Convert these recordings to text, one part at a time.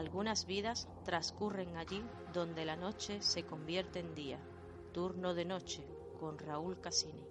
Algunas vidas transcurren allí donde la noche se convierte en día. Turno de noche con Raúl Casini.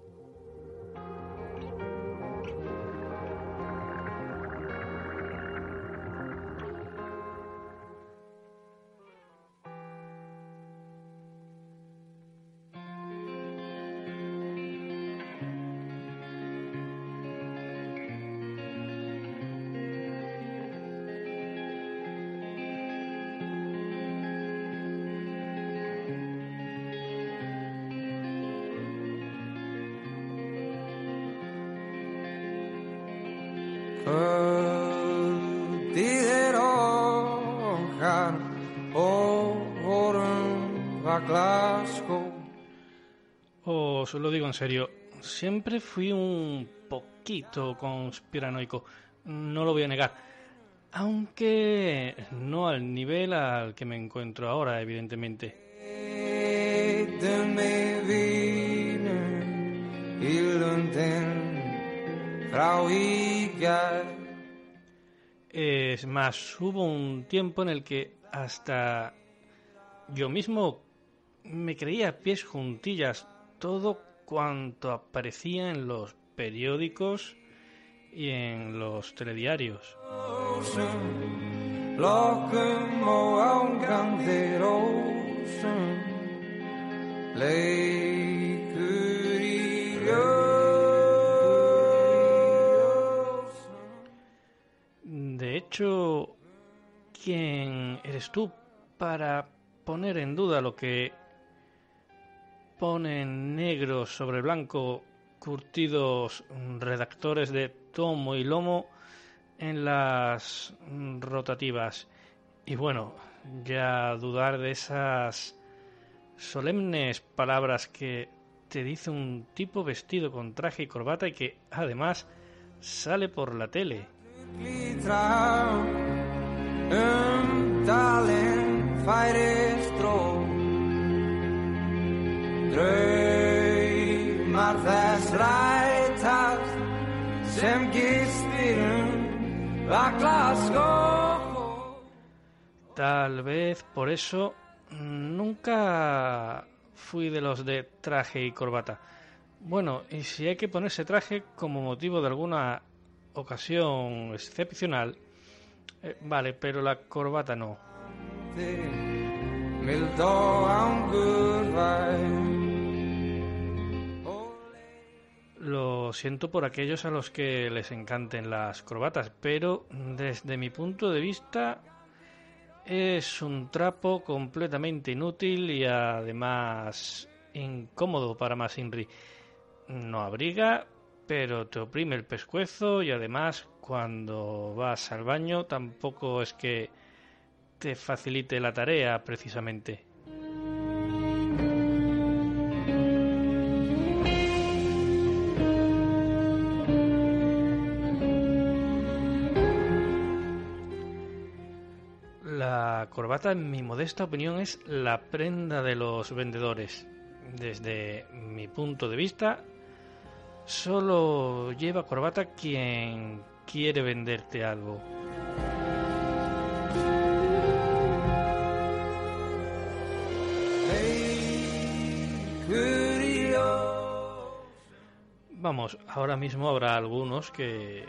Os lo digo en serio, siempre fui un poquito conspiranoico, no lo voy a negar. Aunque no al nivel al que me encuentro ahora, evidentemente. Es más, hubo un tiempo en el que hasta yo mismo me creía a pies juntillas todo cuanto aparecía en los periódicos y en los telediarios. De hecho, ¿quién eres tú para poner en duda lo que ponen negro sobre blanco curtidos redactores de tomo y lomo en las rotativas. Y bueno, ya dudar de esas solemnes palabras que te dice un tipo vestido con traje y corbata y que además sale por la tele. Tal vez por eso nunca fui de los de traje y corbata. Bueno, y si hay que ponerse traje como motivo de alguna ocasión excepcional, eh, vale, pero la corbata no. Lo siento por aquellos a los que les encanten las corbatas, pero desde mi punto de vista es un trapo completamente inútil y además incómodo para más. No abriga, pero te oprime el pescuezo y además cuando vas al baño tampoco es que te facilite la tarea precisamente. En mi modesta opinión, es la prenda de los vendedores. Desde mi punto de vista, solo lleva corbata quien quiere venderte algo. Vamos, ahora mismo habrá algunos que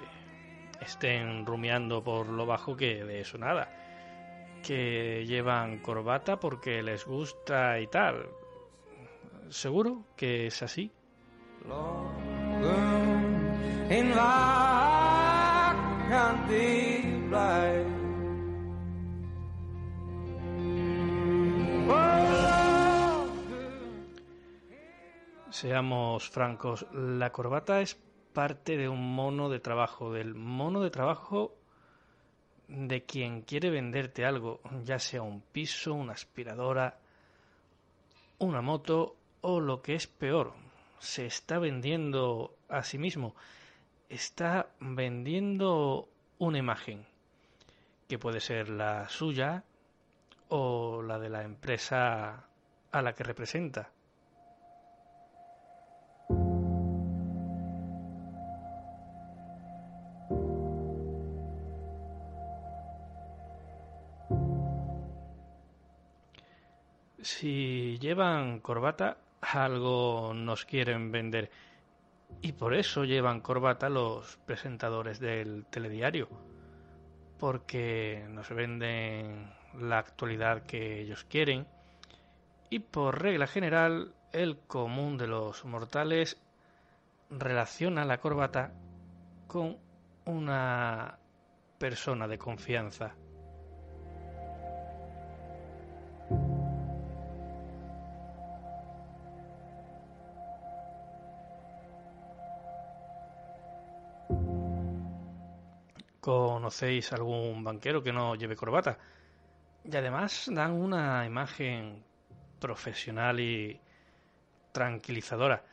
estén rumiando por lo bajo que de eso nada. Que llevan corbata porque les gusta y tal. ¿Seguro que es así? Seamos francos, la corbata es parte de un mono de trabajo, del mono de trabajo de quien quiere venderte algo, ya sea un piso, una aspiradora, una moto o lo que es peor, se está vendiendo a sí mismo, está vendiendo una imagen, que puede ser la suya o la de la empresa a la que representa. Si llevan corbata, algo nos quieren vender. Y por eso llevan corbata los presentadores del telediario. Porque nos venden la actualidad que ellos quieren. Y por regla general, el común de los mortales relaciona la corbata con una persona de confianza. Conocéis algún banquero que no lleve corbata. Y además dan una imagen profesional y tranquilizadora.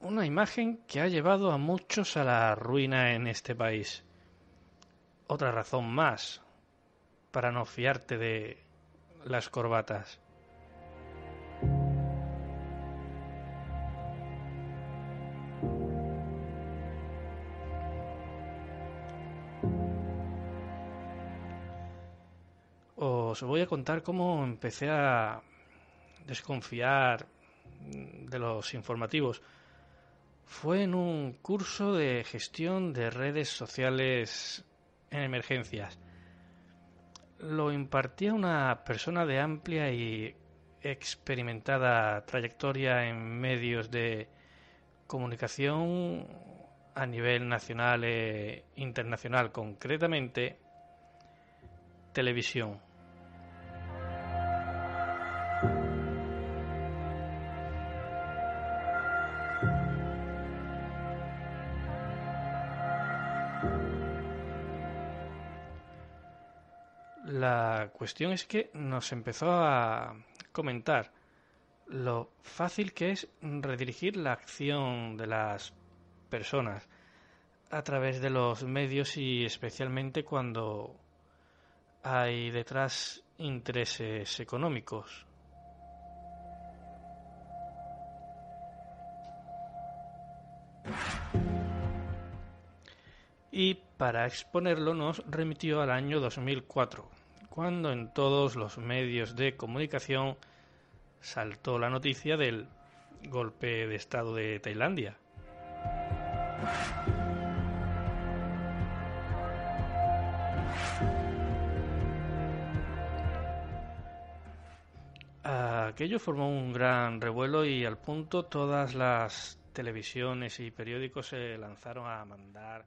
Una imagen que ha llevado a muchos a la ruina en este país. Otra razón más para no fiarte de las corbatas. Os voy a contar cómo empecé a desconfiar de los informativos. Fue en un curso de gestión de redes sociales en emergencias. Lo impartía una persona de amplia y experimentada trayectoria en medios de comunicación a nivel nacional e internacional, concretamente televisión. La cuestión es que nos empezó a comentar lo fácil que es redirigir la acción de las personas a través de los medios y especialmente cuando hay detrás intereses económicos. Y para exponerlo nos remitió al año 2004 cuando en todos los medios de comunicación saltó la noticia del golpe de Estado de Tailandia. Aquello formó un gran revuelo y al punto todas las televisiones y periódicos se lanzaron a mandar